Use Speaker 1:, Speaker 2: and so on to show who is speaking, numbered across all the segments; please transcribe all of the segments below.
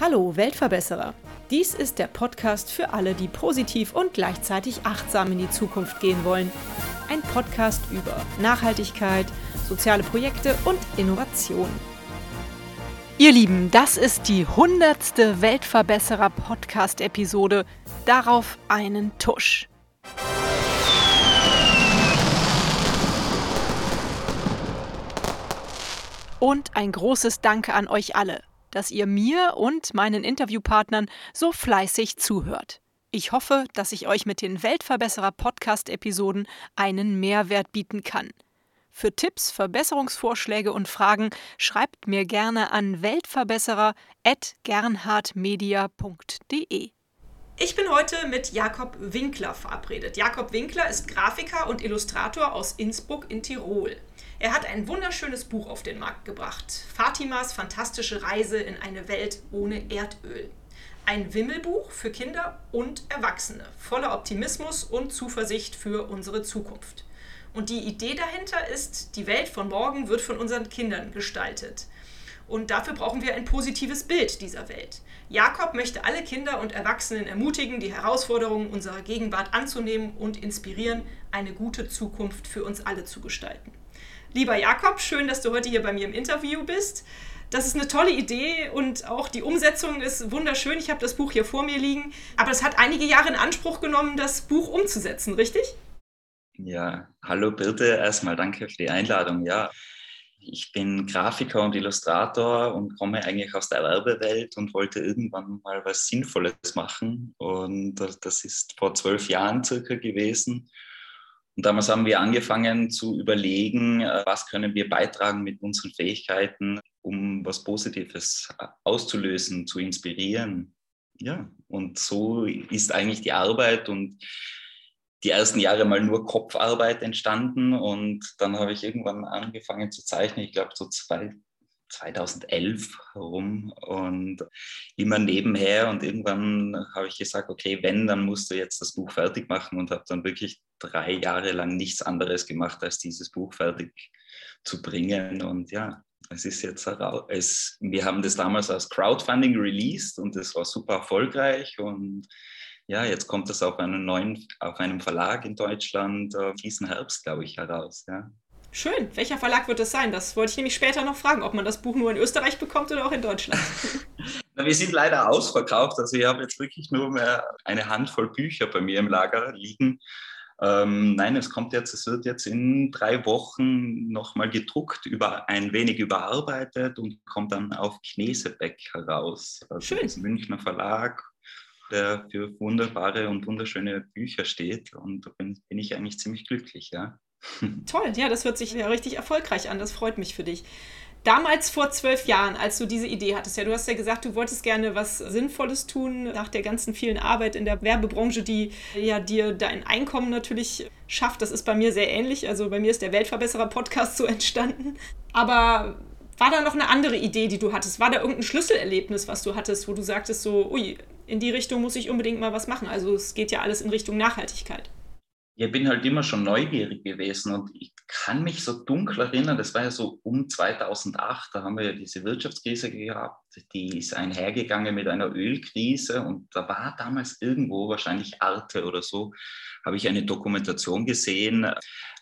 Speaker 1: Hallo Weltverbesserer. Dies ist der Podcast für alle, die positiv und gleichzeitig achtsam in die Zukunft gehen wollen. Ein Podcast über Nachhaltigkeit, soziale Projekte und Innovation. Ihr Lieben, das ist die hundertste Weltverbesserer Podcast-Episode. Darauf einen Tusch. Und ein großes Danke an euch alle dass ihr mir und meinen Interviewpartnern so fleißig zuhört. Ich hoffe, dass ich euch mit den Weltverbesserer Podcast-Episoden einen Mehrwert bieten kann. Für Tipps, Verbesserungsvorschläge und Fragen schreibt mir gerne an weltverbesserer.gernhardmedia.de. Ich bin heute mit Jakob Winkler verabredet. Jakob Winkler ist Grafiker und Illustrator aus Innsbruck in Tirol. Er hat ein wunderschönes Buch auf den Markt gebracht. Fatimas fantastische Reise in eine Welt ohne Erdöl. Ein Wimmelbuch für Kinder und Erwachsene, voller Optimismus und Zuversicht für unsere Zukunft. Und die Idee dahinter ist, die Welt von morgen wird von unseren Kindern gestaltet. Und dafür brauchen wir ein positives Bild dieser Welt. Jakob möchte alle Kinder und Erwachsenen ermutigen, die Herausforderungen unserer Gegenwart anzunehmen und inspirieren, eine gute Zukunft für uns alle zu gestalten. Lieber Jakob, schön, dass du heute hier bei mir im Interview bist. Das ist eine tolle Idee und auch die Umsetzung ist wunderschön. Ich habe das Buch hier vor mir liegen. Aber es hat einige Jahre in Anspruch genommen, das Buch umzusetzen, richtig?
Speaker 2: Ja, hallo Birte, erstmal danke für die Einladung. Ja, ich bin Grafiker und Illustrator und komme eigentlich aus der Werbewelt und wollte irgendwann mal was Sinnvolles machen. Und das ist vor zwölf Jahren circa gewesen. Und damals haben wir angefangen zu überlegen, äh, was können wir beitragen mit unseren Fähigkeiten, um was Positives äh, auszulösen, zu inspirieren. Ja, und so ist eigentlich die Arbeit und die ersten Jahre mal nur Kopfarbeit entstanden und dann habe ich irgendwann angefangen zu zeichnen, ich glaube so zwei, 2011 herum und immer nebenher und irgendwann habe ich gesagt, okay, wenn, dann musst du jetzt das Buch fertig machen und habe dann wirklich drei Jahre lang nichts anderes gemacht, als dieses Buch fertig zu bringen und ja, es ist jetzt es, wir haben das damals als Crowdfunding released und es war super erfolgreich und ja, jetzt kommt es auf einem neuen, auf einem Verlag in Deutschland äh, diesen Herbst, glaube ich, heraus. Ja.
Speaker 1: Schön. Welcher Verlag wird es sein? Das wollte ich nämlich später noch fragen, ob man das Buch nur in Österreich bekommt oder auch in Deutschland.
Speaker 2: Na, wir sind leider ausverkauft. Also ich habe jetzt wirklich nur mehr eine Handvoll Bücher bei mir im Lager liegen. Ähm, nein, es kommt jetzt, es wird jetzt in drei Wochen nochmal gedruckt, über, ein wenig überarbeitet und kommt dann auf Knesebeck heraus. Also Schön. Das Münchner Verlag, der für wunderbare und wunderschöne Bücher steht. Und da bin, bin ich eigentlich ziemlich glücklich, ja.
Speaker 1: Toll, ja, das hört sich ja richtig erfolgreich an. Das freut mich für dich. Damals vor zwölf Jahren, als du diese Idee hattest, ja, du hast ja gesagt, du wolltest gerne was Sinnvolles tun nach der ganzen vielen Arbeit in der Werbebranche, die ja dir dein Einkommen natürlich schafft. Das ist bei mir sehr ähnlich. Also bei mir ist der Weltverbesserer-Podcast so entstanden. Aber war da noch eine andere Idee, die du hattest? War da irgendein Schlüsselerlebnis, was du hattest, wo du sagtest, so, ui, in die Richtung muss ich unbedingt mal was machen? Also es geht ja alles in Richtung Nachhaltigkeit
Speaker 2: ich bin halt immer schon neugierig gewesen und ich kann mich so dunkel erinnern, das war ja so um 2008, da haben wir ja diese Wirtschaftskrise gehabt, die ist einhergegangen mit einer Ölkrise und da war damals irgendwo, wahrscheinlich Arte oder so, habe ich eine Dokumentation gesehen,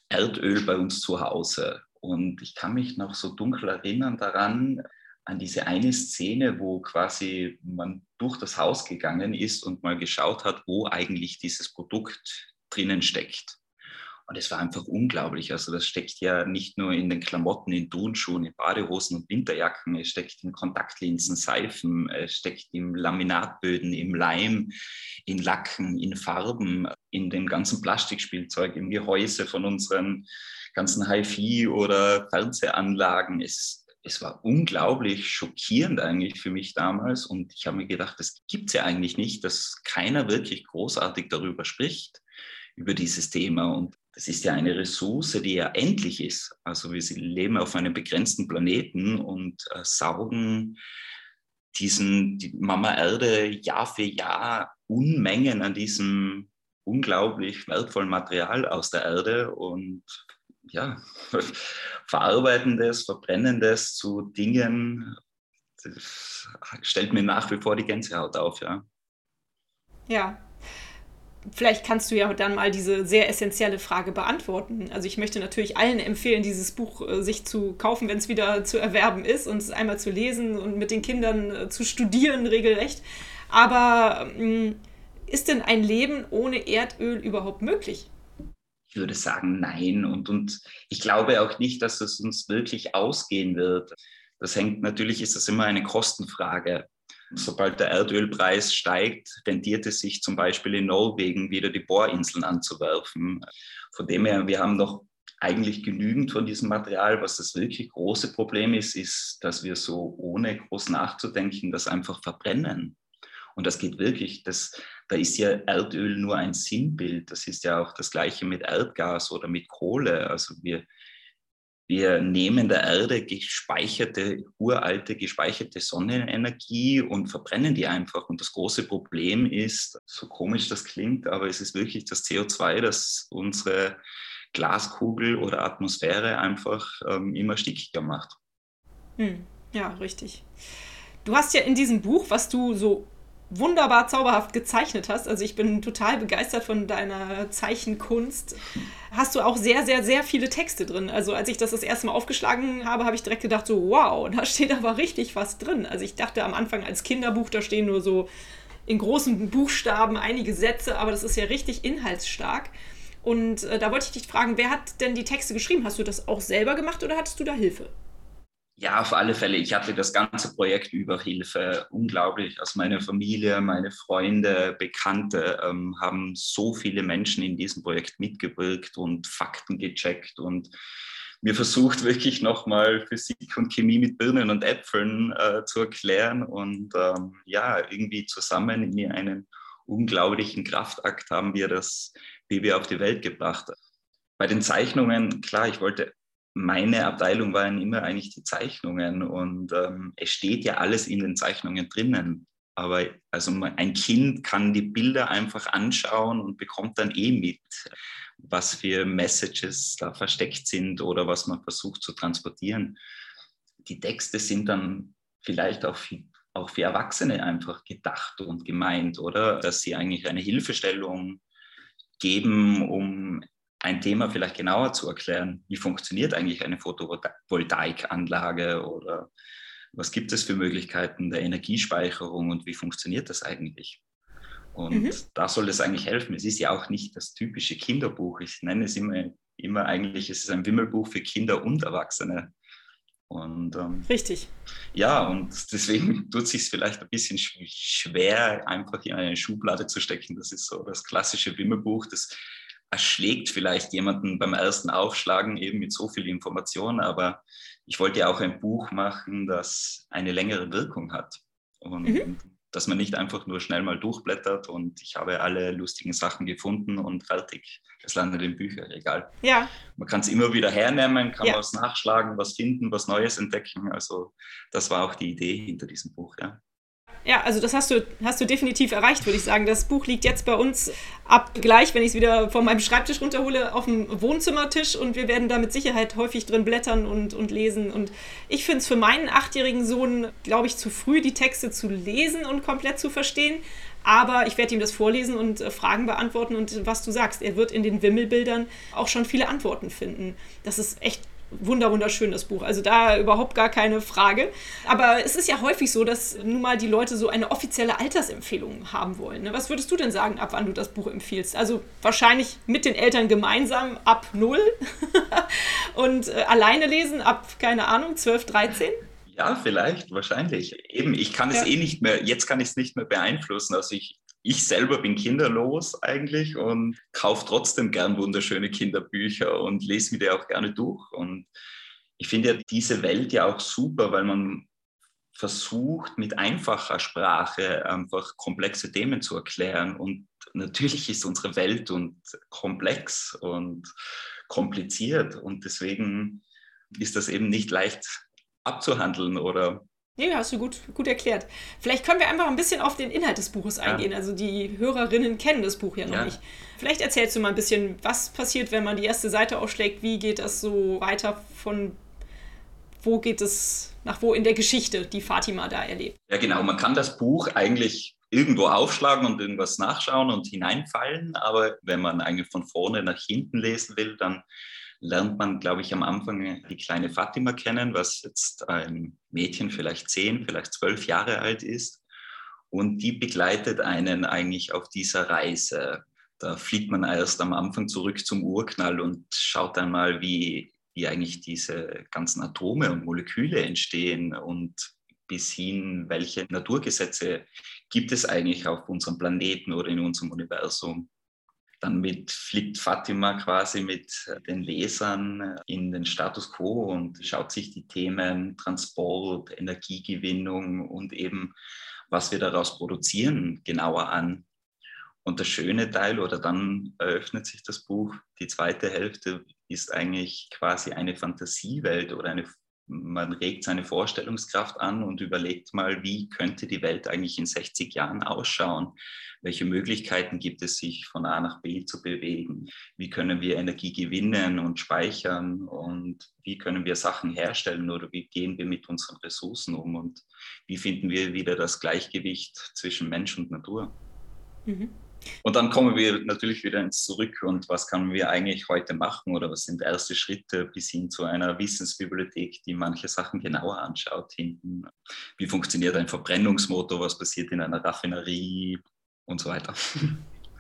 Speaker 2: Erdöl bei uns zu Hause. Und ich kann mich noch so dunkel erinnern daran, an diese eine Szene, wo quasi man durch das Haus gegangen ist und mal geschaut hat, wo eigentlich dieses Produkt drinnen steckt. Und es war einfach unglaublich. Also das steckt ja nicht nur in den Klamotten, in Turnschuhen, in Badehosen und Winterjacken, es steckt in Kontaktlinsen, Seifen, es steckt im Laminatböden, im Leim, in Lacken, in Farben, in dem ganzen Plastikspielzeug, im Gehäuse von unseren ganzen HiFi oder Fernsehanlagen. Es, es war unglaublich schockierend eigentlich für mich damals. Und ich habe mir gedacht, das gibt es ja eigentlich nicht, dass keiner wirklich großartig darüber spricht über dieses Thema. Und das ist ja eine Ressource, die ja endlich ist. Also wir leben auf einem begrenzten Planeten und äh, saugen diesen die Mama Erde Jahr für Jahr Unmengen an diesem unglaublich wertvollen Material aus der Erde und ja, verarbeiten das, verbrennen das zu Dingen, das stellt mir nach wie vor die Gänsehaut auf, ja.
Speaker 1: Ja, vielleicht kannst du ja dann mal diese sehr essentielle Frage beantworten. Also ich möchte natürlich allen empfehlen, dieses Buch äh, sich zu kaufen, wenn es wieder zu erwerben ist und es einmal zu lesen und mit den Kindern äh, zu studieren regelrecht. Aber ähm, ist denn ein Leben ohne Erdöl überhaupt möglich?
Speaker 2: Ich würde sagen, nein. Und, und ich glaube auch nicht, dass es uns wirklich ausgehen wird. Das hängt natürlich, ist das immer eine Kostenfrage. Sobald der Erdölpreis steigt, tendiert es sich zum Beispiel in Norwegen wieder die Bohrinseln anzuwerfen. Von dem her, wir haben noch eigentlich genügend von diesem Material. Was das wirklich große Problem ist, ist, dass wir so ohne groß nachzudenken das einfach verbrennen. Und das geht wirklich, das, da ist ja Erdöl nur ein Sinnbild. Das ist ja auch das gleiche mit Erdgas oder mit Kohle. Also wir, wir nehmen der Erde gespeicherte, uralte, gespeicherte Sonnenenergie und verbrennen die einfach. Und das große Problem ist, so komisch das klingt, aber es ist wirklich das CO2, das unsere Glaskugel oder Atmosphäre einfach ähm, immer stickiger macht.
Speaker 1: Hm, ja, richtig. Du hast ja in diesem Buch, was du so wunderbar zauberhaft gezeichnet hast. Also ich bin total begeistert von deiner Zeichenkunst. Hast du auch sehr, sehr, sehr viele Texte drin. Also als ich das das erste Mal aufgeschlagen habe, habe ich direkt gedacht, so wow, da steht aber richtig was drin. Also ich dachte am Anfang als Kinderbuch, da stehen nur so in großen Buchstaben einige Sätze, aber das ist ja richtig inhaltsstark. Und äh, da wollte ich dich fragen, wer hat denn die Texte geschrieben? Hast du das auch selber gemacht oder hattest du da Hilfe?
Speaker 2: Ja, auf alle Fälle. Ich hatte das ganze Projekt über Hilfe. Unglaublich. Also meine Familie, meine Freunde, Bekannte ähm, haben so viele Menschen in diesem Projekt mitgewirkt und Fakten gecheckt und mir versucht wirklich nochmal Physik und Chemie mit Birnen und Äpfeln äh, zu erklären und ähm, ja, irgendwie zusammen in einen unglaublichen Kraftakt haben wir das Baby auf die Welt gebracht. Bei den Zeichnungen, klar, ich wollte meine Abteilung waren immer eigentlich die Zeichnungen und ähm, es steht ja alles in den Zeichnungen drinnen. Aber also ein Kind kann die Bilder einfach anschauen und bekommt dann eh mit, was für Messages da versteckt sind oder was man versucht zu transportieren. Die Texte sind dann vielleicht auch für, auch für Erwachsene einfach gedacht und gemeint, oder? Dass sie eigentlich eine Hilfestellung geben, um ein Thema vielleicht genauer zu erklären. Wie funktioniert eigentlich eine Photovoltaikanlage oder was gibt es für Möglichkeiten der Energiespeicherung und wie funktioniert das eigentlich? Und mhm. da soll es eigentlich helfen. Es ist ja auch nicht das typische Kinderbuch. Ich nenne es immer, immer eigentlich, es ist ein Wimmelbuch für Kinder und Erwachsene. Und, ähm,
Speaker 1: Richtig.
Speaker 2: Ja, und deswegen tut es sich vielleicht ein bisschen schwer, einfach in eine Schublade zu stecken. Das ist so das klassische Wimmelbuch, das erschlägt vielleicht jemanden beim ersten Aufschlagen eben mit so viel Information, aber ich wollte ja auch ein Buch machen, das eine längere Wirkung hat und mhm. dass man nicht einfach nur schnell mal durchblättert und ich habe alle lustigen Sachen gefunden und fertig, es landet im Bücherregal.
Speaker 1: Ja.
Speaker 2: Man kann es immer wieder hernehmen, kann ja. was nachschlagen, was finden, was Neues entdecken. Also das war auch die Idee hinter diesem Buch, ja.
Speaker 1: Ja, also das hast du, hast du definitiv erreicht, würde ich sagen. Das Buch liegt jetzt bei uns ab gleich, wenn ich es wieder von meinem Schreibtisch runterhole, auf dem Wohnzimmertisch und wir werden da mit Sicherheit häufig drin blättern und, und lesen. Und ich finde es für meinen achtjährigen Sohn, glaube ich, zu früh, die Texte zu lesen und komplett zu verstehen. Aber ich werde ihm das vorlesen und äh, Fragen beantworten und was du sagst, er wird in den Wimmelbildern auch schon viele Antworten finden. Das ist echt wunder wunderschön, das Buch. Also da überhaupt gar keine Frage. Aber es ist ja häufig so, dass nun mal die Leute so eine offizielle Altersempfehlung haben wollen. Ne? Was würdest du denn sagen, ab wann du das Buch empfiehlst? Also wahrscheinlich mit den Eltern gemeinsam ab null und äh, alleine lesen ab, keine Ahnung, 12, 13?
Speaker 2: Ja, vielleicht, wahrscheinlich. Eben, ich kann es ja. eh nicht mehr, jetzt kann ich es nicht mehr beeinflussen. Also ich, ich selber bin kinderlos eigentlich und kaufe trotzdem gern wunderschöne Kinderbücher und lese mir die auch gerne durch. Und ich finde ja diese Welt ja auch super, weil man versucht, mit einfacher Sprache einfach komplexe Themen zu erklären. Und natürlich ist unsere Welt und komplex und kompliziert. Und deswegen ist das eben nicht leicht abzuhandeln oder
Speaker 1: Nee, hast du gut, gut erklärt. Vielleicht können wir einfach ein bisschen auf den Inhalt des Buches eingehen. Ja. Also die Hörerinnen kennen das Buch ja noch ja. nicht. Vielleicht erzählst du mal ein bisschen, was passiert, wenn man die erste Seite aufschlägt, wie geht das so weiter von wo geht es, nach wo in der Geschichte, die Fatima da erlebt.
Speaker 2: Ja, genau. Man kann das Buch eigentlich irgendwo aufschlagen und irgendwas nachschauen und hineinfallen, aber wenn man eigentlich von vorne nach hinten lesen will, dann lernt man, glaube ich, am Anfang die kleine Fatima kennen, was jetzt ein Mädchen vielleicht zehn, vielleicht zwölf Jahre alt ist. Und die begleitet einen eigentlich auf dieser Reise. Da fliegt man erst am Anfang zurück zum Urknall und schaut dann mal, wie, wie eigentlich diese ganzen Atome und Moleküle entstehen und bis hin, welche Naturgesetze gibt es eigentlich auf unserem Planeten oder in unserem Universum. Dann mit, fliegt Fatima quasi mit den Lesern in den Status quo und schaut sich die Themen Transport, Energiegewinnung und eben, was wir daraus produzieren, genauer an. Und der schöne Teil, oder dann eröffnet sich das Buch, die zweite Hälfte ist eigentlich quasi eine Fantasiewelt oder eine man regt seine Vorstellungskraft an und überlegt mal, wie könnte die Welt eigentlich in 60 Jahren ausschauen? Welche Möglichkeiten gibt es, sich von A nach B zu bewegen? Wie können wir Energie gewinnen und speichern? Und wie können wir Sachen herstellen oder wie gehen wir mit unseren Ressourcen um? Und wie finden wir wieder das Gleichgewicht zwischen Mensch und Natur? Mhm. Und dann kommen wir natürlich wieder ins Zurück und was können wir eigentlich heute machen oder was sind erste Schritte bis hin zu einer Wissensbibliothek, die manche Sachen genauer anschaut hinten. Wie funktioniert ein Verbrennungsmotor, was passiert in einer Raffinerie und so weiter.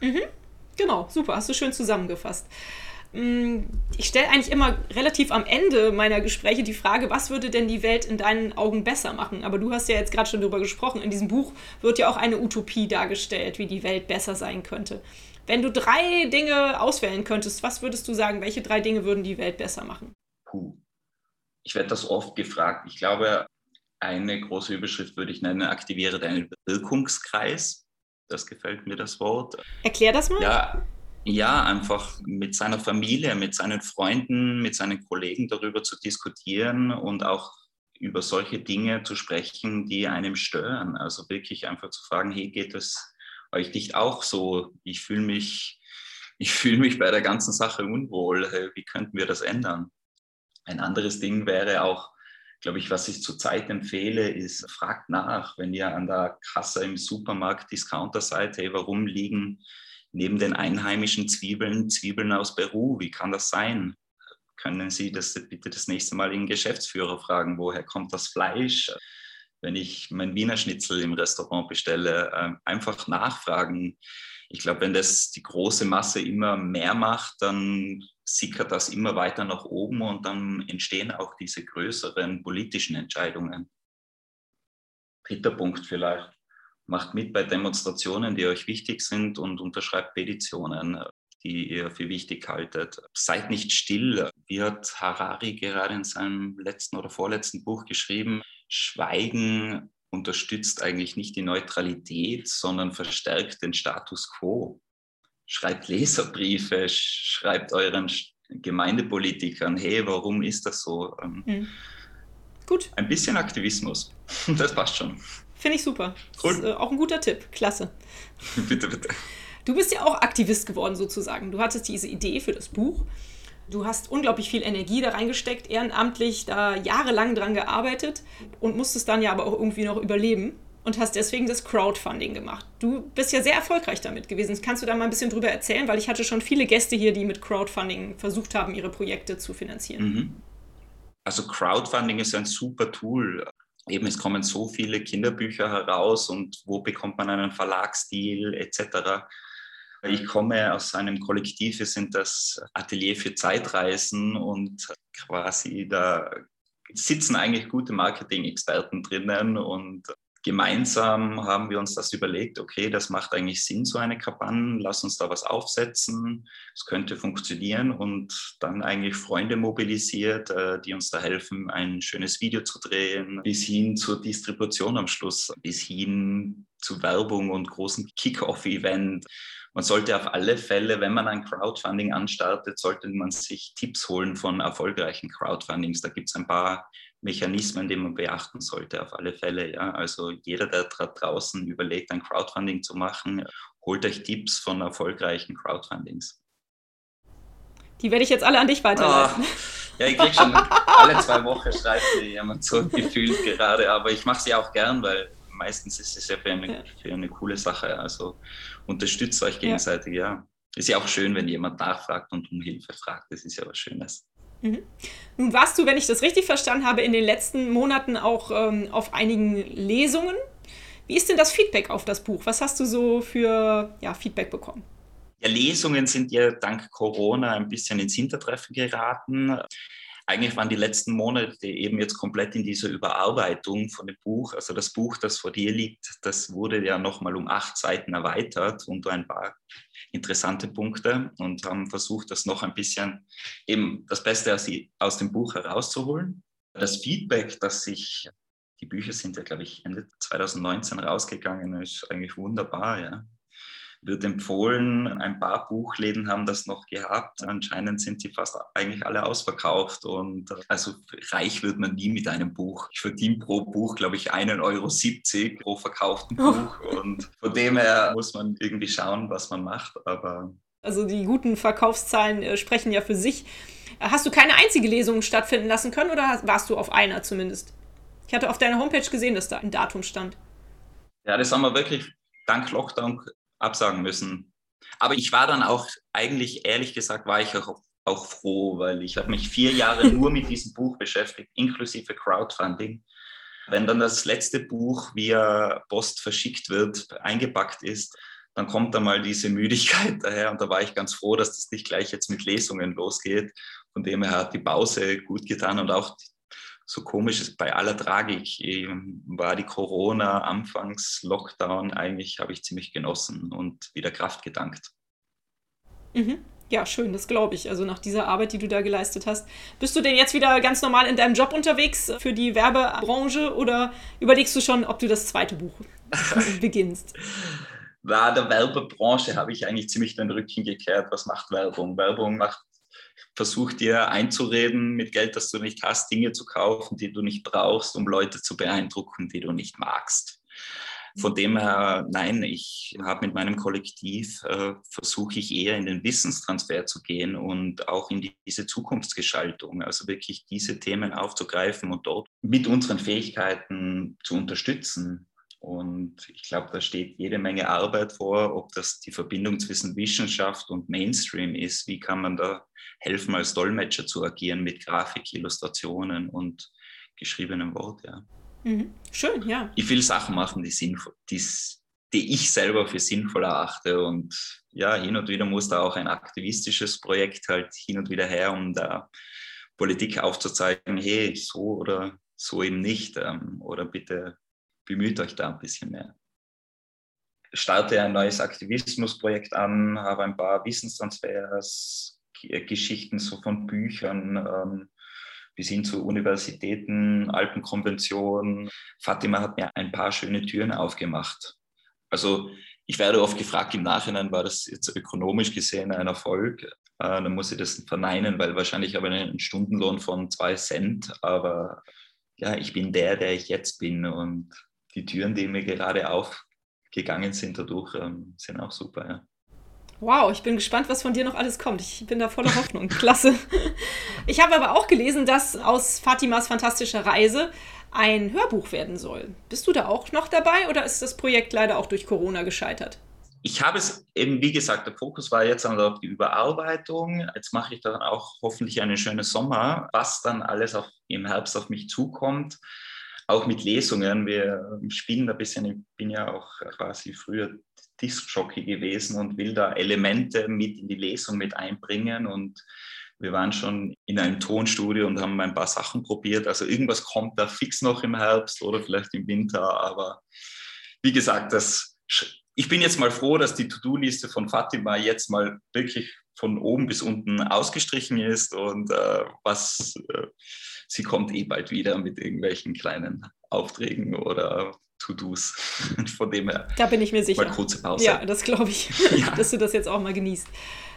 Speaker 1: Mhm. Genau, super, hast du schön zusammengefasst. Mm, ich stelle eigentlich immer relativ am Ende meiner Gespräche die Frage, was würde denn die Welt in deinen Augen besser machen? Aber du hast ja jetzt gerade schon darüber gesprochen. In diesem Buch wird ja auch eine Utopie dargestellt, wie die Welt besser sein könnte. Wenn du drei Dinge auswählen könntest, was würdest du sagen, welche drei Dinge würden die Welt besser machen?
Speaker 2: Puh. Ich werde das oft gefragt. Ich glaube, eine große Überschrift würde ich nennen, aktiviere deinen Wirkungskreis. Das gefällt mir, das Wort.
Speaker 1: Erklär das mal.
Speaker 2: Ja, ja, einfach mit seiner Familie, mit seinen Freunden, mit seinen Kollegen darüber zu diskutieren und auch über solche Dinge zu sprechen, die einem stören. Also wirklich einfach zu fragen, hey, geht es euch nicht auch so? Ich fühle mich, ich fühle mich bei der ganzen Sache unwohl. Wie könnten wir das ändern? Ein anderes Ding wäre auch, glaube ich, was ich zurzeit empfehle, ist, fragt nach, wenn ihr an der Kasse im Supermarkt Discounter seid, hey, warum liegen neben den einheimischen Zwiebeln Zwiebeln aus Peru. Wie kann das sein? Können Sie das bitte das nächste Mal den Geschäftsführer fragen, woher kommt das Fleisch? Wenn ich mein Wiener Schnitzel im Restaurant bestelle, ähm, einfach nachfragen. Ich glaube, wenn das die große Masse immer mehr macht, dann sickert das immer weiter nach oben und dann entstehen auch diese größeren politischen Entscheidungen. Dritter Punkt vielleicht macht mit bei Demonstrationen, die euch wichtig sind und unterschreibt Petitionen, die ihr für wichtig haltet. Seid nicht still. Wie hat Harari gerade in seinem letzten oder vorletzten Buch geschrieben? Schweigen unterstützt eigentlich nicht die Neutralität, sondern verstärkt den Status quo. Schreibt Leserbriefe, schreibt euren Gemeindepolitikern, hey, warum ist das so? Mhm. Gut. Ein bisschen Aktivismus, das passt schon.
Speaker 1: Finde ich super. Das ist äh, auch ein guter Tipp. Klasse. bitte, bitte. Du bist ja auch Aktivist geworden sozusagen. Du hattest diese Idee für das Buch. Du hast unglaublich viel Energie da reingesteckt, ehrenamtlich da jahrelang dran gearbeitet und musstest dann ja aber auch irgendwie noch überleben und hast deswegen das Crowdfunding gemacht. Du bist ja sehr erfolgreich damit gewesen. Kannst du da mal ein bisschen drüber erzählen? Weil ich hatte schon viele Gäste hier, die mit Crowdfunding versucht haben, ihre Projekte zu finanzieren. Mhm.
Speaker 2: Also Crowdfunding ist ein super Tool eben es kommen so viele Kinderbücher heraus und wo bekommt man einen Verlagsdeal etc. Ich komme aus einem Kollektiv, wir sind das Atelier für Zeitreisen und quasi da sitzen eigentlich gute Marketing-Experten drinnen und gemeinsam haben wir uns das überlegt, okay, das macht eigentlich Sinn, so eine Kampagne, lass uns da was aufsetzen, es könnte funktionieren und dann eigentlich Freunde mobilisiert, äh, die uns da helfen, ein schönes Video zu drehen, bis hin zur Distribution am Schluss, bis hin zu Werbung und großen Kick-Off-Event. Man sollte auf alle Fälle, wenn man ein Crowdfunding anstartet, sollte man sich Tipps holen von erfolgreichen Crowdfundings. Da gibt es ein paar Mechanismen, die man beachten sollte, auf alle Fälle. Ja. Also jeder, der da draußen überlegt, ein Crowdfunding zu machen, holt euch Tipps von erfolgreichen Crowdfundings.
Speaker 1: Die werde ich jetzt alle an dich weiterleiten.
Speaker 2: Oh, ja, ich kriege schon alle zwei Wochen schreibt mir jemand so gefühlt gerade, aber ich mache sie auch gern, weil meistens ist es ja für eine, für eine coole Sache. Also unterstützt euch gegenseitig, ja. ja. Ist ja auch schön, wenn jemand nachfragt und um Hilfe fragt. Das ist ja was Schönes.
Speaker 1: Mhm. Nun warst du, wenn ich das richtig verstanden habe, in den letzten Monaten auch ähm, auf einigen Lesungen. Wie ist denn das Feedback auf das Buch? Was hast du so für ja, Feedback bekommen?
Speaker 2: Ja, Lesungen sind ja dank Corona ein bisschen ins Hintertreffen geraten. Eigentlich waren die letzten Monate eben jetzt komplett in dieser Überarbeitung von dem Buch. Also das Buch, das vor dir liegt, das wurde ja nochmal um acht Seiten erweitert und ein paar interessante Punkte und haben versucht, das noch ein bisschen eben das Beste aus, aus dem Buch herauszuholen. Das Feedback, das sich, die Bücher sind ja, glaube ich, Ende 2019 rausgegangen, ist eigentlich wunderbar, ja wird empfohlen. Ein paar Buchläden haben das noch gehabt. Anscheinend sind die fast eigentlich alle ausverkauft. Und also reich wird man nie mit einem Buch. Ich verdiene pro Buch, glaube ich, 1,70 Euro pro verkauften oh. Buch. Und von dem her muss man irgendwie schauen, was man macht. Aber
Speaker 1: also die guten Verkaufszahlen äh, sprechen ja für sich. Hast du keine einzige Lesung stattfinden lassen können oder warst du auf einer zumindest? Ich hatte auf deiner Homepage gesehen, dass da ein Datum stand.
Speaker 2: Ja, das haben wir wirklich dank Lockdown absagen müssen. Aber ich war dann auch, eigentlich ehrlich gesagt, war ich auch, auch froh, weil ich habe mich vier Jahre nur mit diesem Buch beschäftigt, inklusive Crowdfunding. Wenn dann das letzte Buch via Post verschickt wird, eingepackt ist, dann kommt da mal diese Müdigkeit daher und da war ich ganz froh, dass das nicht gleich jetzt mit Lesungen losgeht. Von dem her hat die Pause gut getan und auch so komisch ist, bei aller Tragik war die Corona-Anfangs-Lockdown eigentlich, habe ich ziemlich genossen und wieder Kraft gedankt.
Speaker 1: Mhm. Ja, schön, das glaube ich. Also nach dieser Arbeit, die du da geleistet hast. Bist du denn jetzt wieder ganz normal in deinem Job unterwegs für die Werbebranche oder überlegst du schon, ob du das zweite Buch beginnst?
Speaker 2: Na, der Werbebranche habe ich eigentlich ziemlich den Rücken gekehrt. Was macht Werbung? Werbung macht versucht dir einzureden, mit Geld, das du nicht hast, Dinge zu kaufen, die du nicht brauchst, um Leute zu beeindrucken, die du nicht magst. Von dem her, nein, ich habe mit meinem Kollektiv, äh, versuche ich eher in den Wissenstransfer zu gehen und auch in die, diese Zukunftsgestaltung, also wirklich diese Themen aufzugreifen und dort mit unseren Fähigkeiten zu unterstützen. Und ich glaube, da steht jede Menge Arbeit vor, ob das die Verbindung zwischen Wissenschaft und Mainstream ist. Wie kann man da helfen, als Dolmetscher zu agieren mit Grafik, Illustrationen und geschriebenem Wort, ja.
Speaker 1: Mhm. Schön, ja.
Speaker 2: Ich will Sachen machen, die, sinnvoll, die, die ich selber für sinnvoll erachte. Und ja, hin und wieder muss da auch ein aktivistisches Projekt halt hin und wieder her, um da Politik aufzuzeigen, hey, so oder so eben nicht. Ähm, oder bitte bemüht euch da ein bisschen mehr starte ein neues Aktivismusprojekt an, habe ein paar Wissenstransfers Geschichten so von Büchern ähm, bis hin zu Universitäten, Alpenkonvention. Fatima hat mir ein paar schöne Türen aufgemacht. Also ich werde oft gefragt im Nachhinein, war das jetzt ökonomisch gesehen ein Erfolg? Äh, dann muss ich das verneinen, weil wahrscheinlich habe ich einen Stundenlohn von zwei Cent, aber ja, ich bin der, der ich jetzt bin und die Türen, die mir gerade aufgegangen sind dadurch, ähm, sind auch super. Ja.
Speaker 1: Wow, ich bin gespannt, was von dir noch alles kommt. Ich bin da voller Hoffnung. Klasse. Ich habe aber auch gelesen, dass aus Fatimas fantastischer Reise ein Hörbuch werden soll. Bist du da auch noch dabei oder ist das Projekt leider auch durch Corona gescheitert?
Speaker 2: Ich habe es eben, wie gesagt, der Fokus war jetzt auf die Überarbeitung. Jetzt mache ich dann auch hoffentlich einen schönen Sommer, was dann alles auf, im Herbst auf mich zukommt auch mit Lesungen. Wir spielen da ein bisschen, ich bin ja auch quasi früher Diskjockey gewesen und will da Elemente mit in die Lesung mit einbringen. Und wir waren schon in einem Tonstudio und haben ein paar Sachen probiert. Also irgendwas kommt da fix noch im Herbst oder vielleicht im Winter. Aber wie gesagt, das, ich bin jetzt mal froh, dass die To-Do-Liste von Fatima jetzt mal wirklich von oben bis unten ausgestrichen ist und äh, was äh, sie kommt eh bald wieder mit irgendwelchen kleinen Aufträgen oder To-Dos. Von dem her.
Speaker 1: Da bin ich mir sicher.
Speaker 2: Mal kurze Pause.
Speaker 1: Ja, das glaube ich, ja. dass du das jetzt auch mal genießt.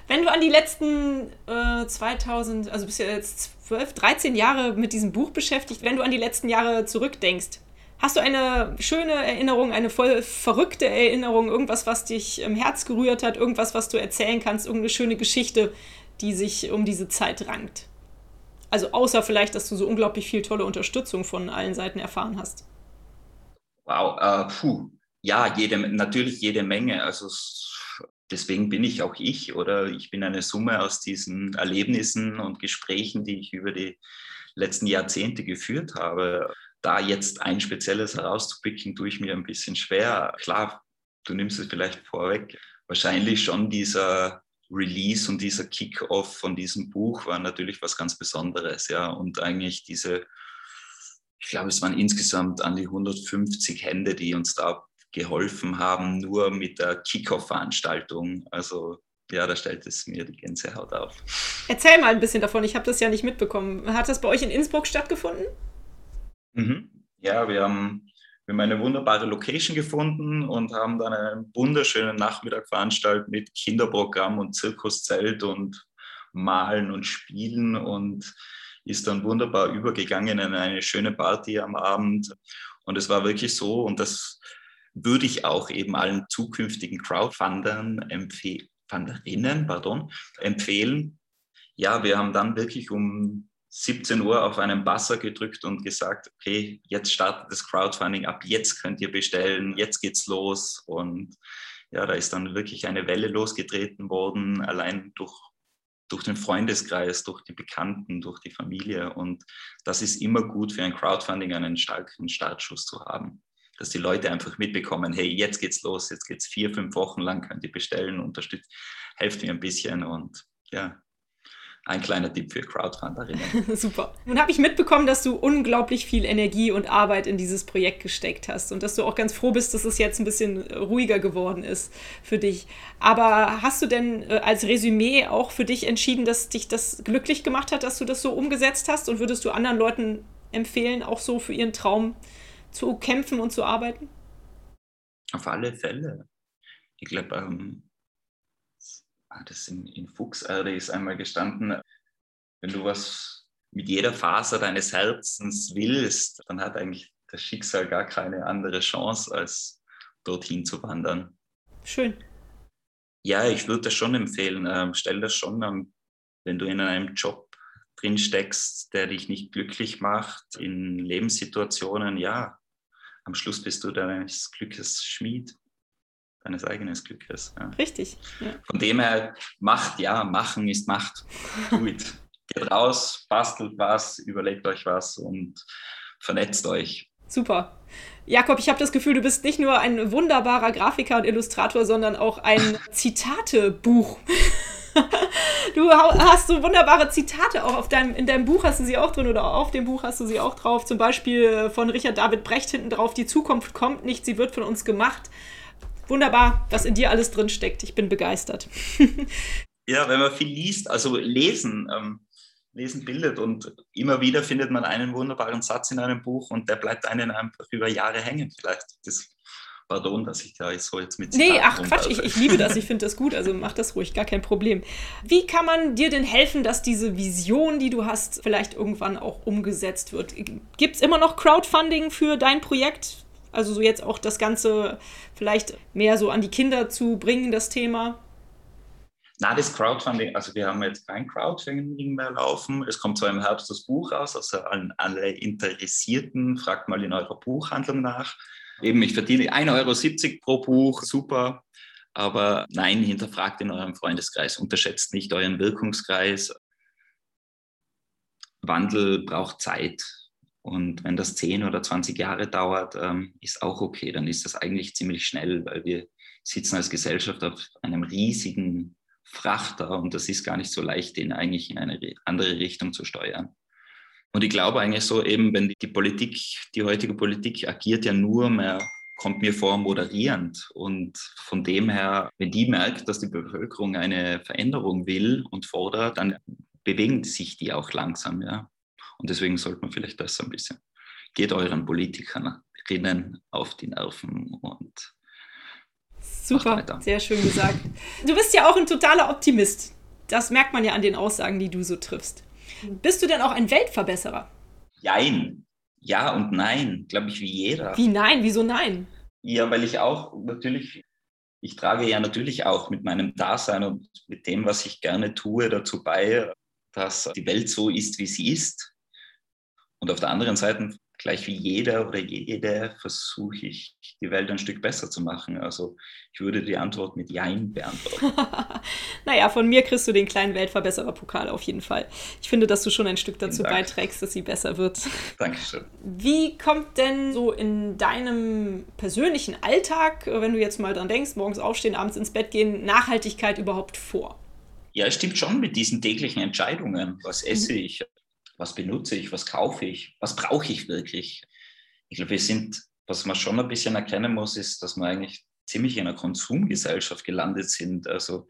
Speaker 1: Wenn du an die letzten äh, 2000, also bist ja jetzt 12, 13 Jahre mit diesem Buch beschäftigt, wenn du an die letzten Jahre zurückdenkst, hast du eine schöne Erinnerung, eine voll verrückte Erinnerung, irgendwas, was dich im Herz gerührt hat, irgendwas, was du erzählen kannst, irgendeine schöne Geschichte, die sich um diese Zeit rankt? Also außer vielleicht, dass du so unglaublich viel tolle Unterstützung von allen Seiten erfahren hast.
Speaker 2: Wow, äh, puh. Ja, jede, natürlich jede Menge. Also deswegen bin ich auch ich oder ich bin eine Summe aus diesen Erlebnissen und Gesprächen, die ich über die letzten Jahrzehnte geführt habe. Da jetzt ein spezielles herauszupicken, tue ich mir ein bisschen schwer. Klar, du nimmst es vielleicht vorweg. Wahrscheinlich schon dieser Release und dieser Kick-off von diesem Buch war natürlich was ganz Besonderes, ja. Und eigentlich diese, ich glaube, es waren insgesamt an die 150 Hände, die uns da geholfen haben, nur mit der Kickoff-Veranstaltung. Also ja, da stellt es mir die Gänsehaut auf.
Speaker 1: Erzähl mal ein bisschen davon, ich habe das ja nicht mitbekommen. Hat das bei euch in Innsbruck stattgefunden?
Speaker 2: Mhm. Ja, wir haben, wir haben eine wunderbare Location gefunden und haben dann einen wunderschönen Nachmittag veranstaltet mit Kinderprogramm und Zirkuszelt und Malen und Spielen und ist dann wunderbar übergegangen in eine schöne Party am Abend. Und es war wirklich so, und das würde ich auch eben allen zukünftigen Crowdfundern empfehlen, Funderinnen, pardon, empfehlen. Ja, wir haben dann wirklich um 17 Uhr auf einen Basser gedrückt und gesagt, okay, jetzt startet das Crowdfunding ab, jetzt könnt ihr bestellen, jetzt geht's los. Und ja, da ist dann wirklich eine Welle losgetreten worden, allein durch, durch den Freundeskreis, durch die Bekannten, durch die Familie. Und das ist immer gut für ein Crowdfunding, einen starken Startschuss zu haben dass die Leute einfach mitbekommen, hey, jetzt geht's los, jetzt geht's vier, fünf Wochen lang, könnt ihr bestellen, unterstützt, helft mir ein bisschen und ja, ein kleiner Tipp für Crowdfunderinnen.
Speaker 1: Super. Nun habe ich mitbekommen, dass du unglaublich viel Energie und Arbeit in dieses Projekt gesteckt hast und dass du auch ganz froh bist, dass es jetzt ein bisschen ruhiger geworden ist für dich. Aber hast du denn äh, als Resümee auch für dich entschieden, dass dich das glücklich gemacht hat, dass du das so umgesetzt hast und würdest du anderen Leuten empfehlen, auch so für ihren Traum zu kämpfen und zu arbeiten?
Speaker 2: Auf alle Fälle. Ich glaube, ähm, ah, das in, in Fuchserde ist einmal gestanden, wenn du was mit jeder Faser deines Herzens willst, dann hat eigentlich das Schicksal gar keine andere Chance, als dorthin zu wandern.
Speaker 1: Schön.
Speaker 2: Ja, ich würde das schon empfehlen. Ähm, stell das schon, ähm, wenn du in einem Job drin steckst, der dich nicht glücklich macht, in Lebenssituationen, ja, am Schluss bist du deines Glückes Schmied, deines eigenen Glückes.
Speaker 1: Ja. Richtig.
Speaker 2: Ja. Von dem her, Macht, ja, machen ist Macht. Gut. Geht raus, bastelt was, überlegt euch was und vernetzt euch.
Speaker 1: Super. Jakob, ich habe das Gefühl, du bist nicht nur ein wunderbarer Grafiker und Illustrator, sondern auch ein Zitatebuch. du hast so wunderbare Zitate auch auf deinem, in deinem Buch hast du sie auch drin oder auf dem Buch hast du sie auch drauf. Zum Beispiel äh, von Richard David Brecht hinten drauf: Die Zukunft kommt nicht, sie wird von uns gemacht. Wunderbar, was in dir alles drin steckt. Ich bin begeistert.
Speaker 2: ja, wenn man viel liest, also lesen, ähm, lesen bildet und immer wieder findet man einen wunderbaren Satz in einem Buch und der bleibt einen einfach über Jahre hängen. Vielleicht das Pardon, dass ich da so jetzt mit
Speaker 1: Nee, ach Quatsch, ich, ich, liebe das, ich finde das gut, also mach das ruhig, gar kein Problem. Wie kann man dir denn helfen, dass diese Vision, die du hast, vielleicht irgendwann auch umgesetzt wird? Gibt es immer noch Crowdfunding für dein Projekt? Also so jetzt auch das Ganze vielleicht mehr so an die Kinder zu bringen, das Thema?
Speaker 2: Na, das Crowdfunding, also wir haben jetzt kein Crowdfunding mehr laufen. Es kommt zwar im Herbst das Buch raus, also an alle Interessierten, fragt mal in eurer Buchhandlung nach. Eben, ich verdiene 1,70 Euro pro Buch, super. Aber nein, hinterfragt in eurem Freundeskreis, unterschätzt nicht euren Wirkungskreis. Wandel braucht Zeit. Und wenn das 10 oder 20 Jahre dauert, ähm, ist auch okay. Dann ist das eigentlich ziemlich schnell, weil wir sitzen als Gesellschaft auf einem riesigen Frachter und das ist gar nicht so leicht, den eigentlich in eine andere Richtung zu steuern. Und ich glaube eigentlich so eben, wenn die Politik, die heutige Politik agiert ja nur mehr, kommt mir vor, moderierend. Und von dem her, wenn die merkt, dass die Bevölkerung eine Veränderung will und fordert, dann bewegen sich die auch langsam, ja. Und deswegen sollte man vielleicht das ein bisschen, geht euren Politikern Rinnen auf die Nerven und
Speaker 1: Super, sehr schön gesagt. Du bist ja auch ein totaler Optimist. Das merkt man ja an den Aussagen, die du so triffst. Bist du denn auch ein Weltverbesserer?
Speaker 2: Jein. Ja und nein, glaube ich, wie jeder.
Speaker 1: Wie nein? Wieso nein?
Speaker 2: Ja, weil ich auch natürlich, ich trage ja natürlich auch mit meinem Dasein und mit dem, was ich gerne tue, dazu bei, dass die Welt so ist, wie sie ist. Und auf der anderen Seite gleich wie jeder oder jede versuche ich, die Welt ein Stück besser zu machen. Also ich würde die Antwort mit Jein beantworten.
Speaker 1: naja, von mir kriegst du den kleinen Weltverbesserer-Pokal auf jeden Fall. Ich finde, dass du schon ein Stück dazu beiträgst, dass sie besser wird.
Speaker 2: Dankeschön.
Speaker 1: Wie kommt denn so in deinem persönlichen Alltag, wenn du jetzt mal dran denkst, morgens aufstehen, abends ins Bett gehen, Nachhaltigkeit überhaupt vor?
Speaker 2: Ja, es stimmt schon mit diesen täglichen Entscheidungen. Was esse mhm. ich? Was benutze ich, was kaufe ich, was brauche ich wirklich. Ich glaube, wir sind, was man schon ein bisschen erkennen muss, ist, dass wir eigentlich ziemlich in einer Konsumgesellschaft gelandet sind. Also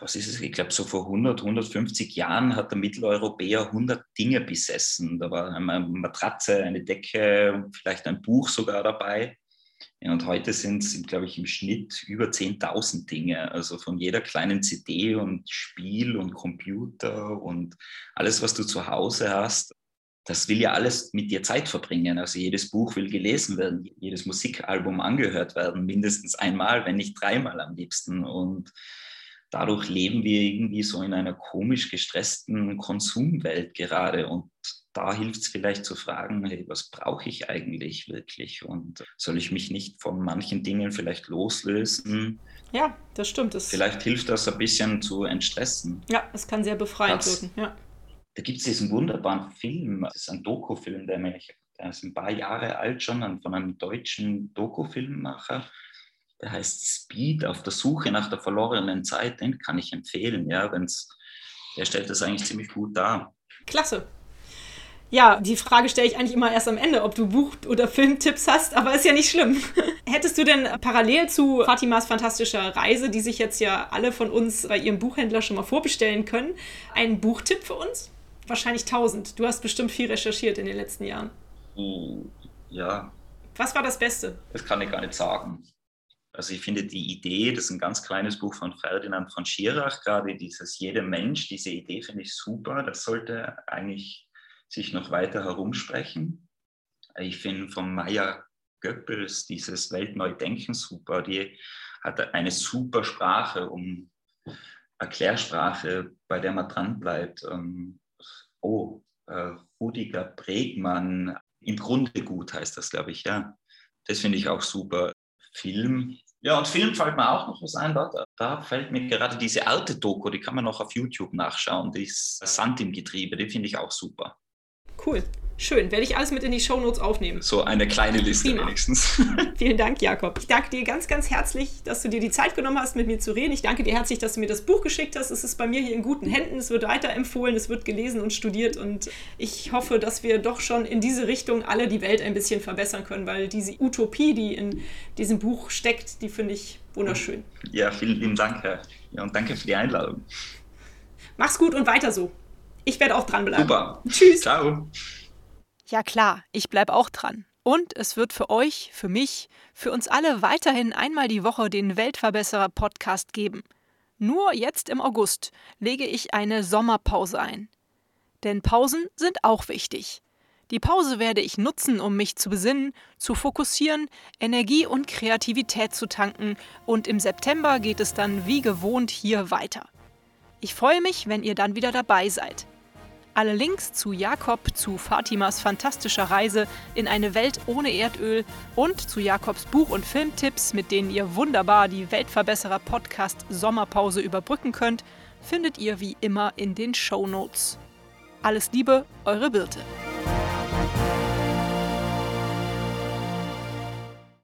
Speaker 2: was ist es? Ich glaube, so vor 100, 150 Jahren hat der Mitteleuropäer 100 Dinge besessen. Da war eine Matratze, eine Decke, vielleicht ein Buch sogar dabei. Ja, und heute sind es, glaube ich, im Schnitt über 10.000 Dinge. Also von jeder kleinen CD und Spiel und Computer und alles, was du zu Hause hast. Das will ja alles mit dir Zeit verbringen. Also jedes Buch will gelesen werden, jedes Musikalbum angehört werden, mindestens einmal, wenn nicht dreimal am liebsten. Und dadurch leben wir irgendwie so in einer komisch gestressten Konsumwelt gerade. Und da hilft es vielleicht zu fragen, hey, was brauche ich eigentlich wirklich? Und soll ich mich nicht von manchen Dingen vielleicht loslösen?
Speaker 1: Ja, das stimmt. Das
Speaker 2: vielleicht hilft das ein bisschen zu entstressen.
Speaker 1: Ja, es kann sehr befreiend wirken. Ja.
Speaker 2: Da gibt es diesen wunderbaren Film, das ist ein Doku-Film, der, der ist ein paar Jahre alt schon, von einem deutschen Doku-Filmmacher der heißt Speed auf der Suche nach der verlorenen Zeit, den kann ich empfehlen, ja, wenn's, der stellt das eigentlich ziemlich gut dar.
Speaker 1: Klasse. Ja, die Frage stelle ich eigentlich immer erst am Ende, ob du Buch- oder Filmtipps hast, aber ist ja nicht schlimm. Hättest du denn parallel zu Fatimas fantastischer Reise, die sich jetzt ja alle von uns bei ihrem Buchhändler schon mal vorbestellen können, einen Buchtipp für uns? Wahrscheinlich tausend. Du hast bestimmt viel recherchiert in den letzten Jahren.
Speaker 2: Oh, ja.
Speaker 1: Was war das Beste?
Speaker 2: Das kann ich gar nicht sagen. Also ich finde die Idee, das ist ein ganz kleines Buch von Ferdinand von Schirach, gerade dieses Jeder Mensch, diese Idee finde ich super. Das sollte eigentlich sich noch weiter herumsprechen. Ich finde von Maya Goebbels dieses Weltneudenken super. Die hat eine super Sprache, um Erklärsprache, bei der man dranbleibt. Ähm, oh, äh, Rudiger Bregmann, im Grunde gut heißt das, glaube ich, ja. Das finde ich auch super. Film. Ja, und Film fällt mir auch noch was ein. Da, da fällt mir gerade diese alte Doku, die kann man noch auf YouTube nachschauen. Die ist Sand im Getriebe, die finde ich auch super.
Speaker 1: Cool. Schön, werde ich alles mit in die Shownotes aufnehmen.
Speaker 2: So eine kleine Liste Prima. wenigstens.
Speaker 1: Vielen Dank, Jakob. Ich danke dir ganz, ganz herzlich, dass du dir die Zeit genommen hast, mit mir zu reden. Ich danke dir herzlich, dass du mir das Buch geschickt hast. Es ist bei mir hier in guten Händen. Es wird weiterempfohlen, es wird gelesen und studiert. Und ich hoffe, dass wir doch schon in diese Richtung alle die Welt ein bisschen verbessern können, weil diese Utopie, die in diesem Buch steckt, die finde ich wunderschön.
Speaker 2: Ja, vielen lieben Dank, Herr. Ja, und danke für die Einladung.
Speaker 1: Mach's gut und weiter so. Ich werde auch dranbleiben.
Speaker 2: Super.
Speaker 1: Tschüss.
Speaker 2: Ciao.
Speaker 1: Ja klar, ich bleibe auch dran. Und es wird für euch, für mich, für uns alle weiterhin einmal die Woche den Weltverbesserer Podcast geben. Nur jetzt im August lege ich eine Sommerpause ein. Denn Pausen sind auch wichtig. Die Pause werde ich nutzen, um mich zu besinnen, zu fokussieren, Energie und Kreativität zu tanken und im September geht es dann wie gewohnt hier weiter. Ich freue mich, wenn ihr dann wieder dabei seid. Alle Links zu Jakob, zu Fatimas fantastischer Reise in eine Welt ohne Erdöl und zu Jakobs Buch- und Filmtipps, mit denen ihr wunderbar die Weltverbesserer Podcast Sommerpause überbrücken könnt, findet ihr wie immer in den Show Notes. Alles Liebe, eure Birte.